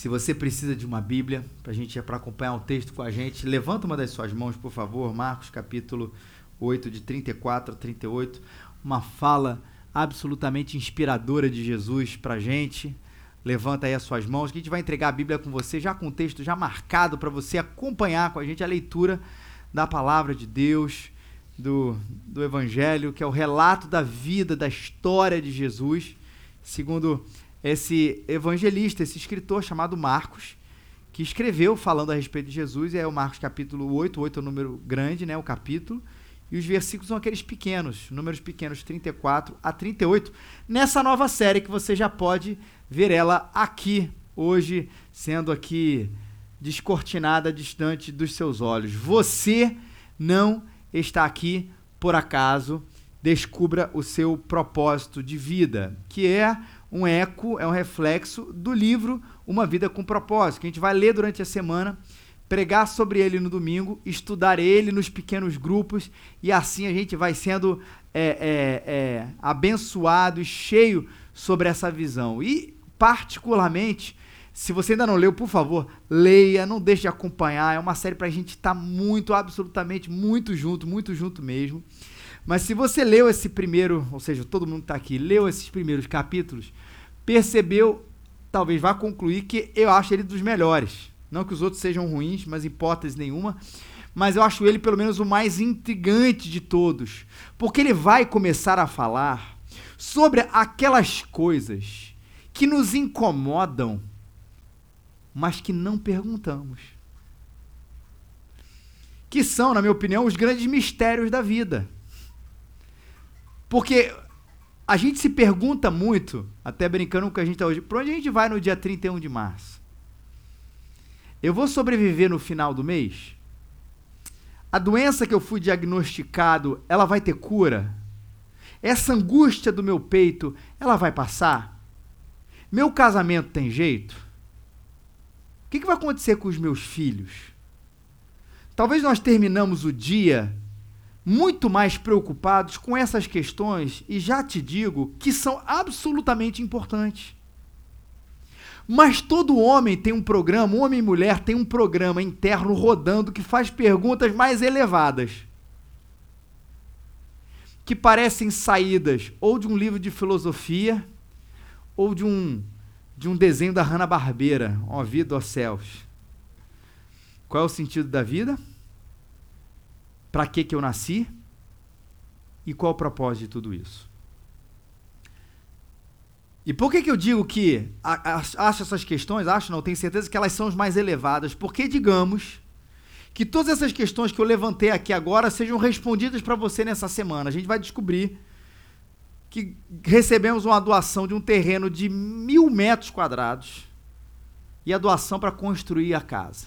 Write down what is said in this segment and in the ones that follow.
Se você precisa de uma Bíblia, para gente para acompanhar o texto com a gente, levanta uma das suas mãos, por favor, Marcos capítulo 8, de 34 a 38. Uma fala absolutamente inspiradora de Jesus para a gente. Levanta aí as suas mãos, que a gente vai entregar a Bíblia com você, já com o texto já marcado para você acompanhar com a gente a leitura da palavra de Deus, do, do Evangelho, que é o relato da vida, da história de Jesus, segundo esse evangelista, esse escritor chamado Marcos, que escreveu falando a respeito de Jesus, e é o Marcos capítulo 8, 8 é o número grande, né, o capítulo, e os versículos são aqueles pequenos, números pequenos 34 a 38, nessa nova série que você já pode ver ela aqui, hoje, sendo aqui descortinada, distante dos seus olhos. Você não está aqui por acaso, descubra o seu propósito de vida, que é um eco, é um reflexo do livro Uma Vida com Propósito, que a gente vai ler durante a semana, pregar sobre ele no domingo, estudar ele nos pequenos grupos e assim a gente vai sendo é, é, é, abençoado e cheio sobre essa visão. E, particularmente, se você ainda não leu, por favor, leia, não deixe de acompanhar. É uma série para a gente estar tá muito, absolutamente, muito junto, muito junto mesmo. Mas se você leu esse primeiro, ou seja, todo mundo está aqui, leu esses primeiros capítulos, percebeu, talvez vá concluir que eu acho ele dos melhores. Não que os outros sejam ruins, mas hipótese nenhuma. Mas eu acho ele pelo menos o mais intrigante de todos. Porque ele vai começar a falar sobre aquelas coisas que nos incomodam, mas que não perguntamos. Que são, na minha opinião, os grandes mistérios da vida. Porque a gente se pergunta muito, até brincando com o que a gente está hoje, para onde a gente vai no dia 31 de março? Eu vou sobreviver no final do mês? A doença que eu fui diagnosticado, ela vai ter cura? Essa angústia do meu peito, ela vai passar? Meu casamento tem jeito? O que, que vai acontecer com os meus filhos? Talvez nós terminamos o dia muito mais preocupados com essas questões e já te digo que são absolutamente importantes. Mas todo homem tem um programa, homem e mulher tem um programa interno rodando que faz perguntas mais elevadas. Que parecem saídas ou de um livro de filosofia ou de um de um desenho da Hanna-Barbera, ó vida, ó céus. Qual é o sentido da vida? Para que, que eu nasci e qual o propósito de tudo isso. E por que, que eu digo que acho essas questões, acho não, tenho certeza que elas são as mais elevadas? Porque, digamos, que todas essas questões que eu levantei aqui agora sejam respondidas para você nessa semana. A gente vai descobrir que recebemos uma doação de um terreno de mil metros quadrados e a doação para construir a casa.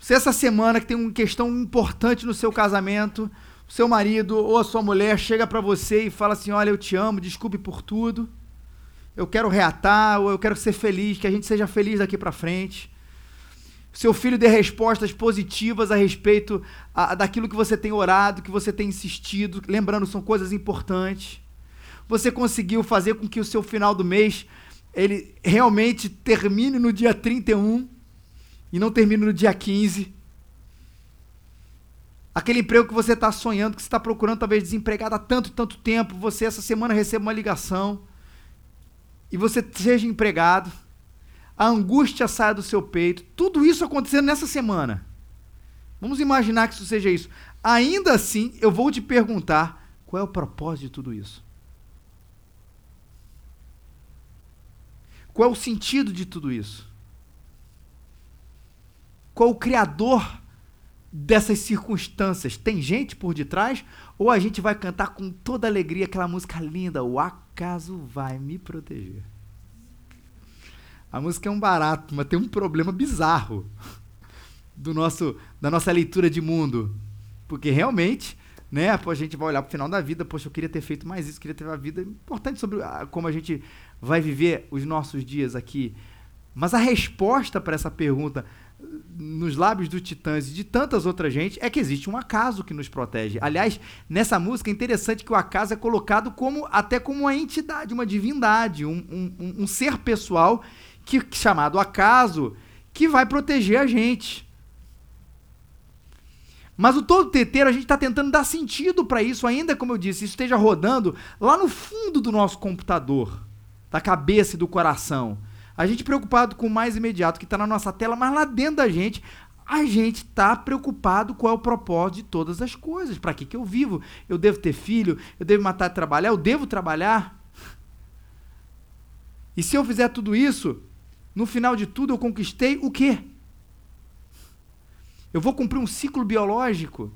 Se essa semana que tem uma questão importante no seu casamento, o seu marido ou a sua mulher chega para você e fala assim: "Olha, eu te amo, desculpe por tudo. Eu quero reatar, ou eu quero ser feliz, que a gente seja feliz daqui para frente." Seu filho dê respostas positivas a respeito a, daquilo que você tem orado, que você tem insistido, lembrando são coisas importantes. Você conseguiu fazer com que o seu final do mês ele realmente termine no dia 31 e não termina no dia 15. Aquele emprego que você está sonhando, que você está procurando, talvez desempregado há tanto, tanto tempo, você essa semana recebe uma ligação e você seja empregado, a angústia saia do seu peito, tudo isso acontecendo nessa semana. Vamos imaginar que isso seja isso. Ainda assim, eu vou te perguntar qual é o propósito de tudo isso. Qual é o sentido de tudo isso? Qual o criador dessas circunstâncias? Tem gente por detrás? Ou a gente vai cantar com toda alegria aquela música linda, O Acaso Vai Me Proteger? A música é um barato, mas tem um problema bizarro do nosso, da nossa leitura de mundo. Porque realmente, né, a gente vai olhar para o final da vida, poxa, eu queria ter feito mais isso, queria ter uma vida importante sobre a, como a gente vai viver os nossos dias aqui. Mas a resposta para essa pergunta nos lábios do Titãs e de tantas outras gente é que existe um acaso que nos protege. Aliás, nessa música é interessante que o acaso é colocado como até como uma entidade, uma divindade, um, um, um ser pessoal que, chamado acaso que vai proteger a gente. Mas o todo teteiro a gente está tentando dar sentido para isso, ainda como eu disse, isso esteja rodando lá no fundo do nosso computador, da cabeça e do coração. A gente preocupado com o mais imediato que está na nossa tela, mas lá dentro da gente, a gente está preocupado qual é o propósito de todas as coisas. Para que, que eu vivo? Eu devo ter filho? Eu devo matar de trabalhar? Eu devo trabalhar? E se eu fizer tudo isso, no final de tudo eu conquistei o quê? Eu vou cumprir um ciclo biológico.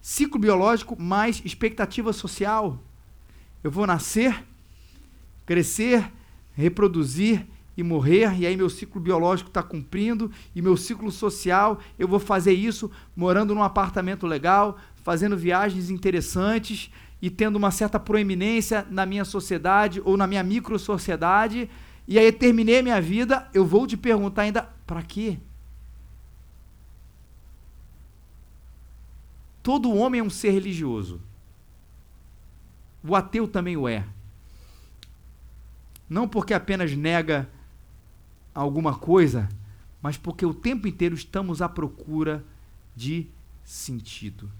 Ciclo biológico mais expectativa social. Eu vou nascer, crescer, reproduzir e morrer, e aí meu ciclo biológico está cumprindo, e meu ciclo social, eu vou fazer isso morando num apartamento legal, fazendo viagens interessantes e tendo uma certa proeminência na minha sociedade ou na minha micro sociedade, e aí terminei minha vida, eu vou te perguntar ainda, para quê? Todo homem é um ser religioso. O ateu também o é. Não porque apenas nega alguma coisa, mas porque o tempo inteiro estamos à procura de sentido.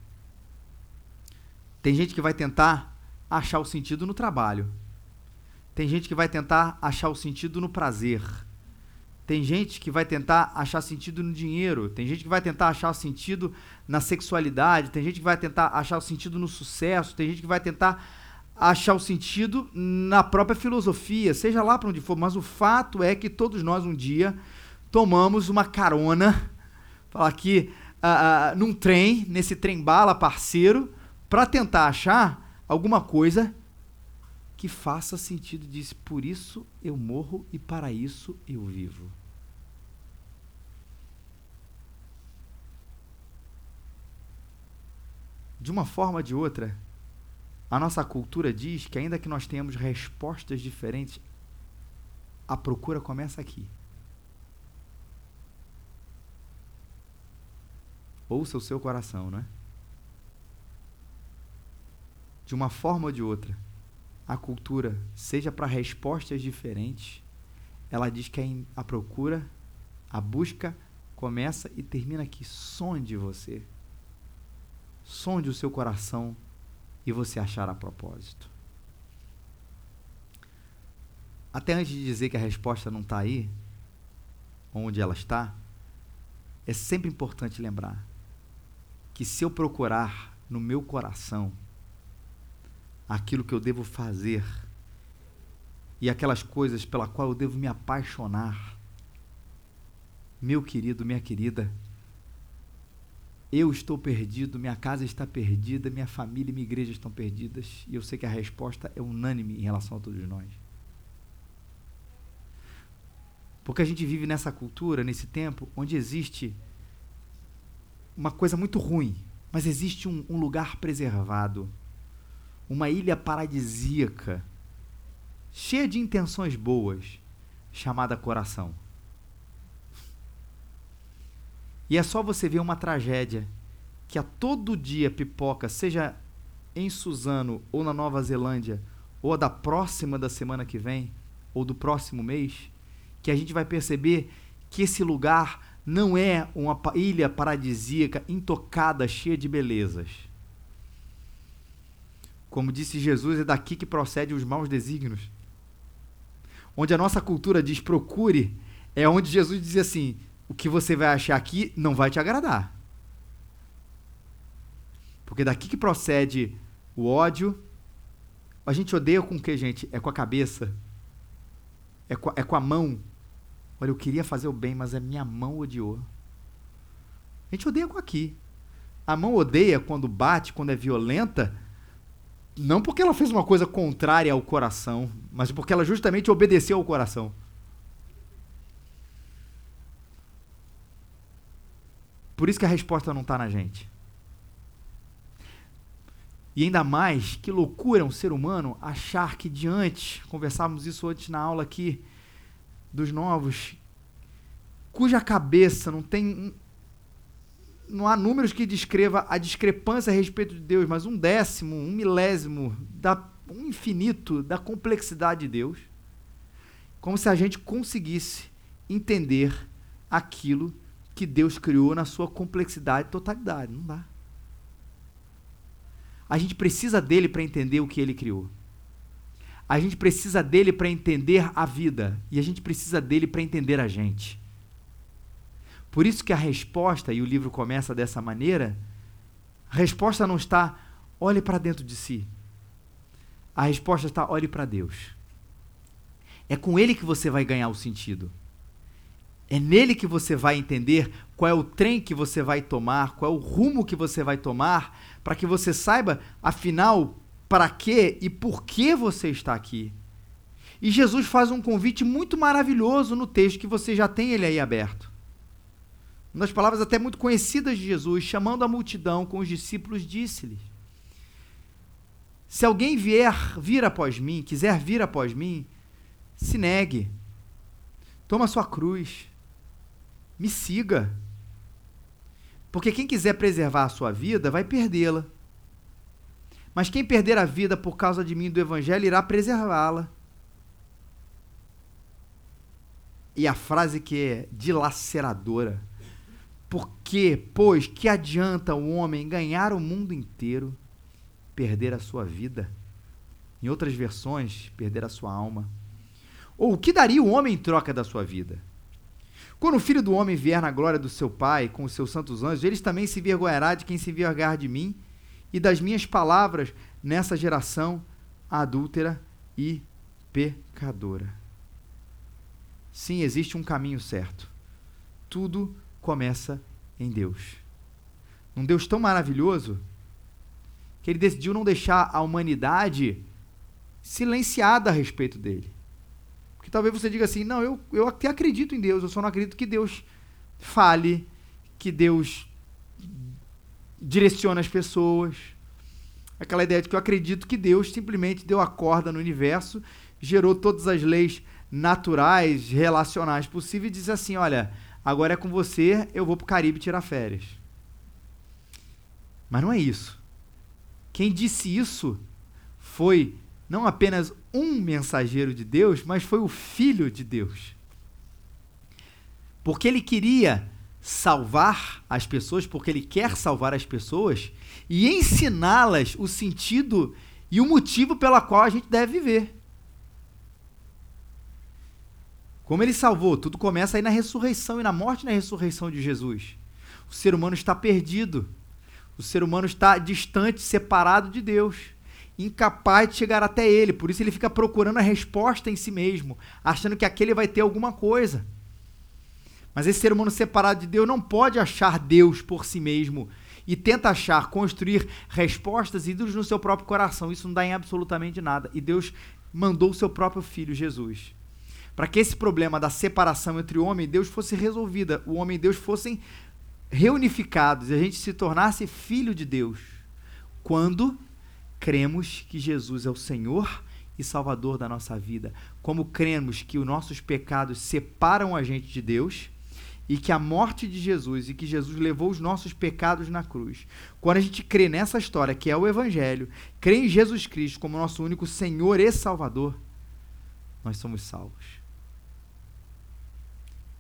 Tem gente que vai tentar achar o sentido no trabalho. Tem gente que vai tentar achar o sentido no prazer. Tem gente que vai tentar achar sentido no dinheiro, tem gente que vai tentar achar sentido na sexualidade, tem gente que vai tentar achar o sentido no sucesso, tem gente que vai tentar achar o sentido na própria filosofia, seja lá para onde for, mas o fato é que todos nós um dia tomamos uma carona, falar aqui, uh, uh, num trem, nesse trem bala parceiro, para tentar achar alguma coisa que faça sentido diz por isso eu morro e para isso eu vivo. De uma forma ou de outra, a nossa cultura diz que ainda que nós tenhamos respostas diferentes, a procura começa aqui. Ouça o seu coração, não é? De uma forma ou de outra, a cultura, seja para respostas diferentes, ela diz que a procura, a busca começa e termina aqui. Sonde você. Sonde o seu coração e você achar a propósito. Até antes de dizer que a resposta não está aí, onde ela está, é sempre importante lembrar que se eu procurar no meu coração, aquilo que eu devo fazer e aquelas coisas pela qual eu devo me apaixonar. Meu querido, minha querida, eu estou perdido, minha casa está perdida, minha família e minha igreja estão perdidas, e eu sei que a resposta é unânime em relação a todos nós. Porque a gente vive nessa cultura, nesse tempo, onde existe uma coisa muito ruim, mas existe um, um lugar preservado uma ilha paradisíaca, cheia de intenções boas, chamada coração. E é só você ver uma tragédia que a todo dia pipoca, seja em Suzano ou na Nova Zelândia, ou a da próxima da semana que vem, ou do próximo mês, que a gente vai perceber que esse lugar não é uma ilha paradisíaca intocada, cheia de belezas como disse Jesus, é daqui que procedem os maus desígnios. Onde a nossa cultura diz procure, é onde Jesus diz assim: o que você vai achar aqui não vai te agradar. Porque daqui que procede o ódio. A gente odeia com o que, gente? É com a cabeça. É com a, é com a mão. Olha, eu queria fazer o bem, mas a minha mão odiou. A gente odeia com aqui. A mão odeia quando bate, quando é violenta, não porque ela fez uma coisa contrária ao coração, mas porque ela justamente obedeceu ao coração. Por isso que a resposta não está na gente. E ainda mais, que loucura é um ser humano achar que diante, conversávamos isso antes na aula aqui, dos novos, cuja cabeça não tem não há números que descreva a discrepância a respeito de Deus, mas um décimo, um milésimo, da, um infinito da complexidade de Deus. como se a gente conseguisse entender aquilo que Deus criou na sua complexidade e totalidade. Não dá. A gente precisa dele para entender o que ele criou. A gente precisa dele para entender a vida. E a gente precisa dele para entender a gente. Por isso que a resposta, e o livro começa dessa maneira, a resposta não está olhe para dentro de si. A resposta está olhe para Deus. É com ele que você vai ganhar o sentido. É nele que você vai entender qual é o trem que você vai tomar, qual é o rumo que você vai tomar, para que você saiba, afinal, para que e por que você está aqui. E Jesus faz um convite muito maravilhoso no texto que você já tem ele aí aberto. Uma das palavras até muito conhecidas de Jesus, chamando a multidão com os discípulos, disse-lhes: Se alguém vier vir após mim, quiser vir após mim, se negue. Toma sua cruz. Me siga. Porque quem quiser preservar a sua vida vai perdê-la. Mas quem perder a vida por causa de mim do evangelho irá preservá-la. E a frase que é dilaceradora. Porque, pois, que adianta o homem ganhar o mundo inteiro, perder a sua vida? Em outras versões, perder a sua alma. Ou o que daria o homem em troca da sua vida? Quando o filho do homem vier na glória do seu Pai com os seus santos anjos, eles também se envergonhará de quem se envergar de mim e das minhas palavras nessa geração adúltera e pecadora. Sim, existe um caminho certo. Tudo começa em Deus. Um Deus tão maravilhoso que ele decidiu não deixar a humanidade silenciada a respeito dele. Talvez você diga assim: não, eu, eu até acredito em Deus, eu só não acredito que Deus fale, que Deus direciona as pessoas. Aquela ideia de que eu acredito que Deus simplesmente deu a corda no universo, gerou todas as leis naturais, relacionais possíveis e diz assim: olha, agora é com você, eu vou para o Caribe tirar férias. Mas não é isso. Quem disse isso foi não apenas um mensageiro de Deus, mas foi o Filho de Deus. Porque ele queria salvar as pessoas, porque ele quer salvar as pessoas e ensiná-las o sentido e o motivo pela qual a gente deve viver. Como ele salvou, tudo começa aí na ressurreição e na morte e na ressurreição de Jesus. O ser humano está perdido. O ser humano está distante, separado de Deus, incapaz de chegar até ele. Por isso ele fica procurando a resposta em si mesmo, achando que aquele vai ter alguma coisa. Mas esse ser humano separado de Deus não pode achar Deus por si mesmo e tenta achar, construir respostas ídolos no seu próprio coração. Isso não dá em absolutamente nada. E Deus mandou o seu próprio filho, Jesus, para que esse problema da separação entre o homem e Deus fosse resolvida, o homem e Deus fossem reunificados e a gente se tornasse filho de Deus. Quando cremos que Jesus é o Senhor e Salvador da nossa vida, como cremos que os nossos pecados separam a gente de Deus e que a morte de Jesus e que Jesus levou os nossos pecados na cruz. Quando a gente crê nessa história, que é o Evangelho, crê em Jesus Cristo como nosso único Senhor e Salvador, nós somos salvos.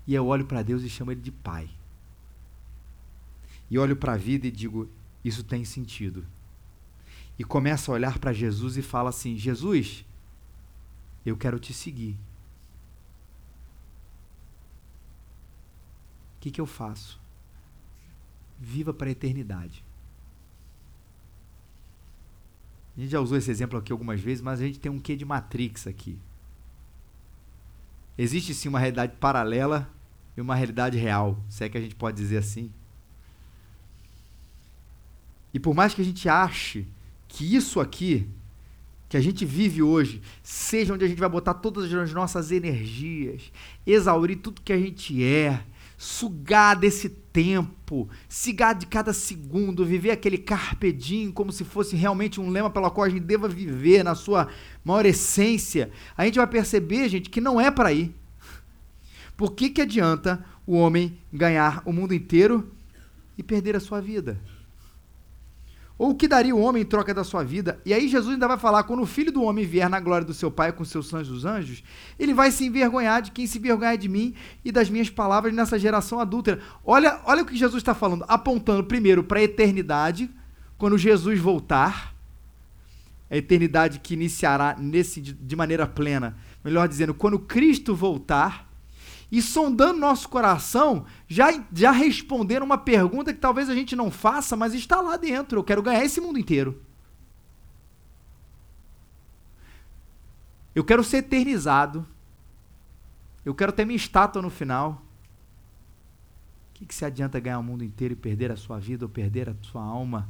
E eu olho para Deus e chamo Ele de Pai. E olho para a vida e digo: Isso tem sentido. E começo a olhar para Jesus e falo assim: Jesus, eu quero te seguir. que, que eu faço? Viva para a eternidade. A gente já usou esse exemplo aqui algumas vezes, mas a gente tem um quê de Matrix aqui. Existe sim uma realidade paralela e uma realidade real, se é que a gente pode dizer assim. E por mais que a gente ache que isso aqui, que a gente vive hoje, seja onde a gente vai botar todas as nossas energias, exaurir tudo que a gente é, sugar desse tempo, sigar de cada segundo, viver aquele carpe diem como se fosse realmente um lema pelo qual a gente deva viver na sua maior essência, a gente vai perceber, gente, que não é para ir. Por que, que adianta o homem ganhar o mundo inteiro e perder a sua vida? Ou o que daria o homem em troca da sua vida? E aí Jesus ainda vai falar: quando o filho do homem vier na glória do seu Pai com seus dos anjos, ele vai se envergonhar de quem se envergonhar de mim e das minhas palavras nessa geração adúltera. Olha, olha o que Jesus está falando, apontando primeiro para a eternidade, quando Jesus voltar, a eternidade que iniciará nesse de maneira plena. Melhor dizendo, quando Cristo voltar, e sondando nosso coração, já, já respondendo uma pergunta que talvez a gente não faça, mas está lá dentro. Eu quero ganhar esse mundo inteiro. Eu quero ser eternizado. Eu quero ter minha estátua no final. O que, que se adianta ganhar o mundo inteiro e perder a sua vida ou perder a sua alma?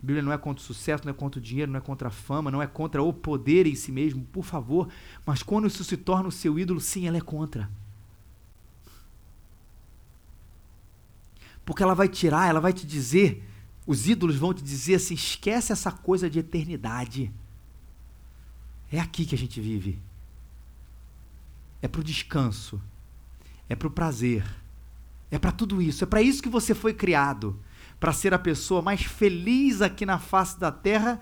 A Bíblia não é contra o sucesso, não é contra o dinheiro, não é contra a fama, não é contra o poder em si mesmo, por favor. Mas quando isso se torna o seu ídolo, sim, ela é contra. Porque ela vai tirar, ela vai te dizer, os ídolos vão te dizer assim: esquece essa coisa de eternidade. É aqui que a gente vive. É para o descanso. É para o prazer. É para tudo isso. É para isso que você foi criado. Para ser a pessoa mais feliz aqui na face da terra,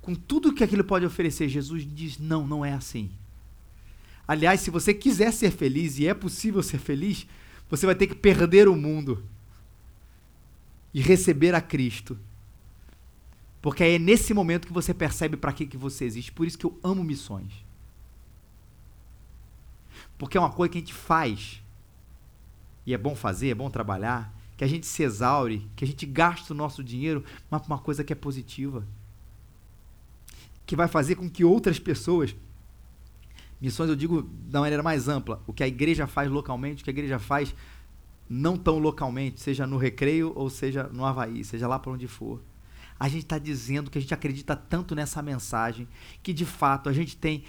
com tudo que aquilo pode oferecer. Jesus diz: não, não é assim. Aliás, se você quiser ser feliz, e é possível ser feliz, você vai ter que perder o mundo e receber a Cristo. Porque é nesse momento que você percebe para que, que você existe. Por isso que eu amo missões. Porque é uma coisa que a gente faz. E é bom fazer, é bom trabalhar. Que a gente se exaure, que a gente gasta o nosso dinheiro, mas para uma coisa que é positiva. Que vai fazer com que outras pessoas. Missões eu digo da maneira mais ampla. O que a igreja faz localmente, o que a igreja faz não tão localmente, seja no Recreio ou seja no Havaí, seja lá para onde for. A gente está dizendo que a gente acredita tanto nessa mensagem que de fato a gente tem.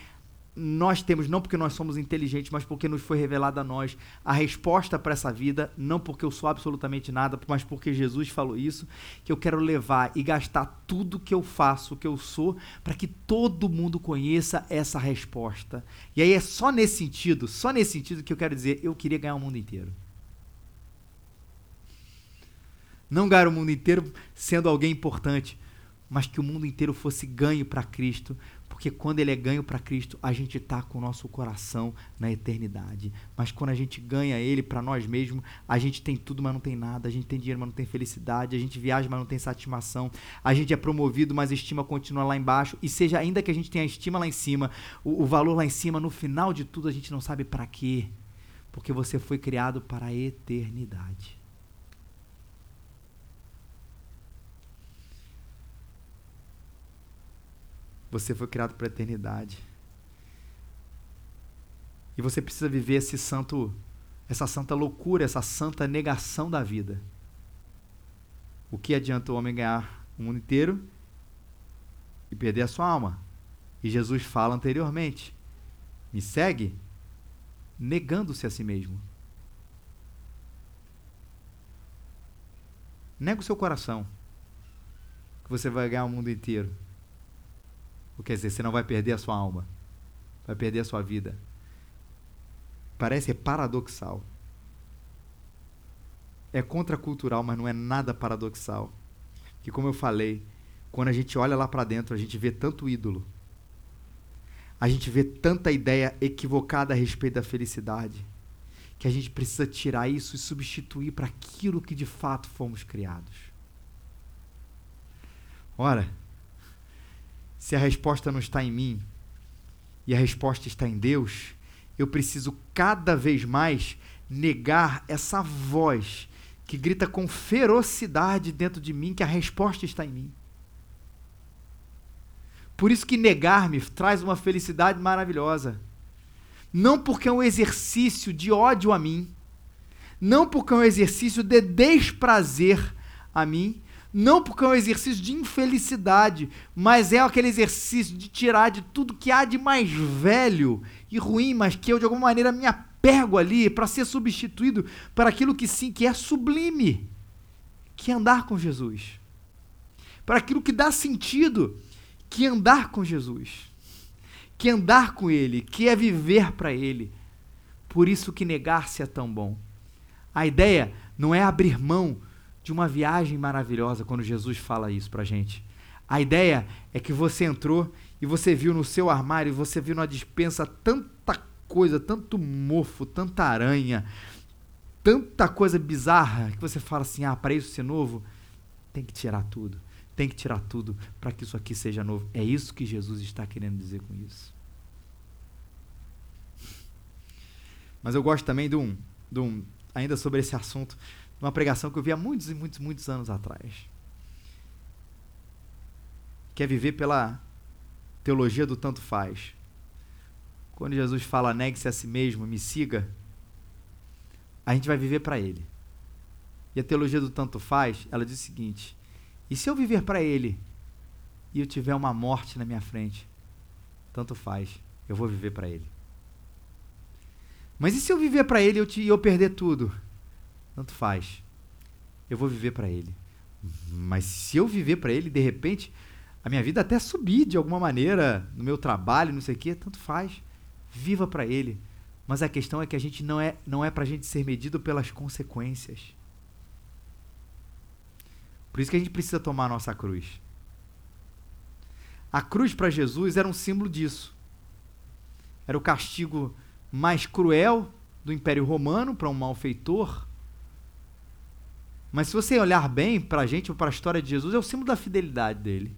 Nós temos, não porque nós somos inteligentes, mas porque nos foi revelada a nós a resposta para essa vida, não porque eu sou absolutamente nada, mas porque Jesus falou isso, que eu quero levar e gastar tudo que eu faço, o que eu sou, para que todo mundo conheça essa resposta. E aí é só nesse sentido, só nesse sentido que eu quero dizer, eu queria ganhar o mundo inteiro. Não ganhar o mundo inteiro sendo alguém importante, mas que o mundo inteiro fosse ganho para Cristo, porque quando ele é ganho para Cristo, a gente está com o nosso coração na eternidade. Mas quando a gente ganha ele para nós mesmos, a gente tem tudo, mas não tem nada. A gente tem dinheiro, mas não tem felicidade. A gente viaja, mas não tem satisfação. A gente é promovido, mas a estima continua lá embaixo. E seja ainda que a gente tenha a estima lá em cima, o, o valor lá em cima, no final de tudo a gente não sabe para quê. Porque você foi criado para a eternidade. Você foi criado para a eternidade. E você precisa viver esse santo, essa santa loucura, essa santa negação da vida. O que adianta o homem ganhar o mundo inteiro e perder a sua alma? E Jesus fala anteriormente: me segue negando-se a si mesmo. Nega o seu coração, que você vai ganhar o mundo inteiro. Quer dizer, você não vai perder a sua alma, vai perder a sua vida. Parece paradoxal. É contracultural, mas não é nada paradoxal. Que como eu falei, quando a gente olha lá para dentro, a gente vê tanto ídolo. A gente vê tanta ideia equivocada a respeito da felicidade, que a gente precisa tirar isso e substituir para aquilo que de fato fomos criados. Ora, se a resposta não está em mim e a resposta está em Deus, eu preciso cada vez mais negar essa voz que grita com ferocidade dentro de mim que a resposta está em mim. Por isso que negar-me traz uma felicidade maravilhosa. Não porque é um exercício de ódio a mim, não porque é um exercício de desprazer a mim, não porque é um exercício de infelicidade, mas é aquele exercício de tirar de tudo que há de mais velho e ruim, mas que eu de alguma maneira me apego ali para ser substituído para aquilo que sim, que é sublime, que é andar com Jesus. Para aquilo que dá sentido, que é andar com Jesus. Que é andar com ele, que é viver para ele. Por isso que negar-se é tão bom. A ideia não é abrir mão de uma viagem maravilhosa quando Jesus fala isso pra gente. A ideia é que você entrou e você viu no seu armário, você viu na dispensa tanta coisa, tanto mofo, tanta aranha, tanta coisa bizarra que você fala assim: ah, para isso ser novo, tem que tirar tudo. Tem que tirar tudo para que isso aqui seja novo. É isso que Jesus está querendo dizer com isso. Mas eu gosto também de um, de um ainda sobre esse assunto, de uma pregação que eu vi há muitos e muitos, muitos anos atrás. Que é viver pela teologia do tanto faz. Quando Jesus fala, negue-se a si mesmo, me siga, a gente vai viver para Ele. E a teologia do tanto faz, ela diz o seguinte: e se eu viver para Ele e eu tiver uma morte na minha frente, tanto faz, eu vou viver para Ele. Mas e se eu viver para Ele e eu, te, eu perder tudo? Tanto faz, eu vou viver para Ele. Mas se eu viver para Ele, de repente, a minha vida até subir de alguma maneira no meu trabalho, não sei o quê, tanto faz. Viva para Ele. Mas a questão é que a gente não é, não é para a gente ser medido pelas consequências. Por isso que a gente precisa tomar a nossa cruz. A cruz para Jesus era um símbolo disso. Era o castigo mais cruel do Império Romano para um malfeitor. Mas se você olhar bem para a gente ou para a história de Jesus, é o símbolo da fidelidade dele.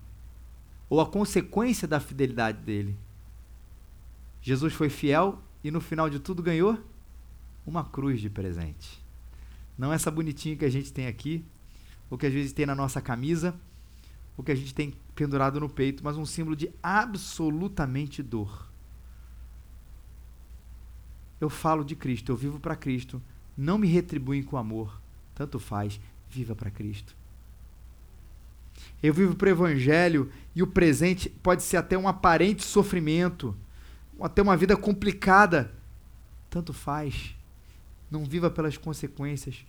Ou a consequência da fidelidade dele. Jesus foi fiel e no final de tudo ganhou uma cruz de presente. Não essa bonitinha que a gente tem aqui, ou que às vezes tem na nossa camisa, ou que a gente tem pendurado no peito, mas um símbolo de absolutamente dor. Eu falo de Cristo, eu vivo para Cristo, não me retribuem com amor, tanto faz, viva para Cristo. Eu vivo para o Evangelho e o presente pode ser até um aparente sofrimento até uma vida complicada, tanto faz. Não viva pelas consequências.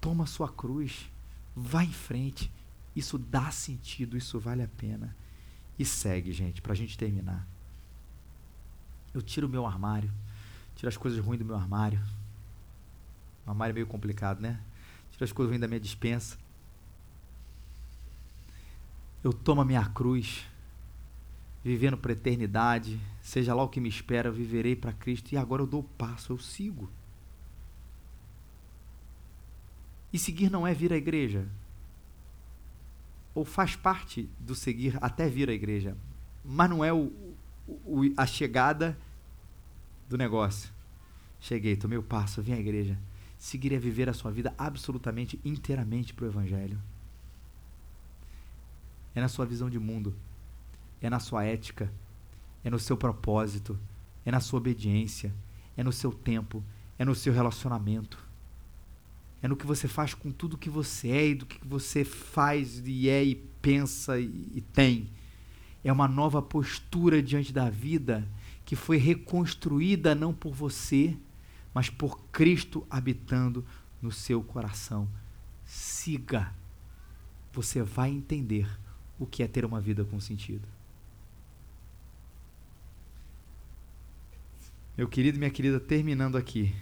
Toma sua cruz. Vá em frente. Isso dá sentido, isso vale a pena. E segue, gente, para a gente terminar. Eu tiro o meu armário, tiro as coisas ruins do meu armário. O armário é meio complicado, né? Tiro as coisas ruins da minha dispensa. Eu tomo a minha cruz vivendo para eternidade, seja lá o que me espera, eu viverei para Cristo e agora eu dou o passo, eu sigo. E seguir não é vir à igreja. Ou faz parte do seguir até vir à igreja, mas não é o, o, a chegada do negócio. Cheguei, tomei o passo, vim à igreja. Seguir é viver a sua vida absolutamente, inteiramente para o Evangelho. É na sua visão de mundo é na sua ética, é no seu propósito, é na sua obediência, é no seu tempo, é no seu relacionamento. É no que você faz com tudo que você é e do que você faz e é e pensa e, e tem. É uma nova postura diante da vida que foi reconstruída não por você, mas por Cristo habitando no seu coração. Siga. Você vai entender o que é ter uma vida com sentido. Meu querido minha querida, terminando aqui.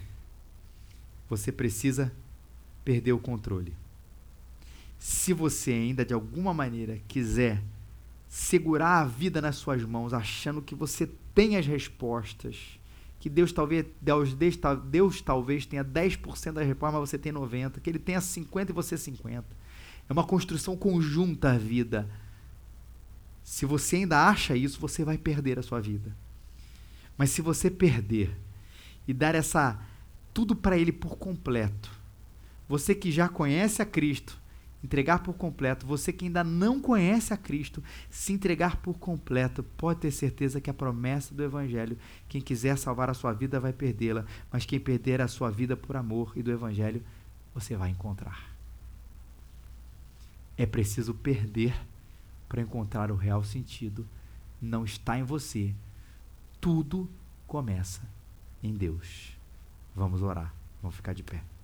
Você precisa perder o controle. Se você ainda de alguma maneira quiser segurar a vida nas suas mãos, achando que você tem as respostas, que Deus talvez Deus, Deus, talvez tenha 10% das respostas, mas você tem 90, que ele tenha 50 e você 50. É uma construção conjunta a vida. Se você ainda acha isso, você vai perder a sua vida. Mas se você perder e dar essa tudo para ele por completo, você que já conhece a Cristo, entregar por completo, você que ainda não conhece a Cristo, se entregar por completo, pode ter certeza que a promessa do evangelho, quem quiser salvar a sua vida vai perdê-la, mas quem perder a sua vida por amor e do evangelho, você vai encontrar. É preciso perder para encontrar o real sentido. Não está em você, tudo começa em Deus. Vamos orar, vamos ficar de pé.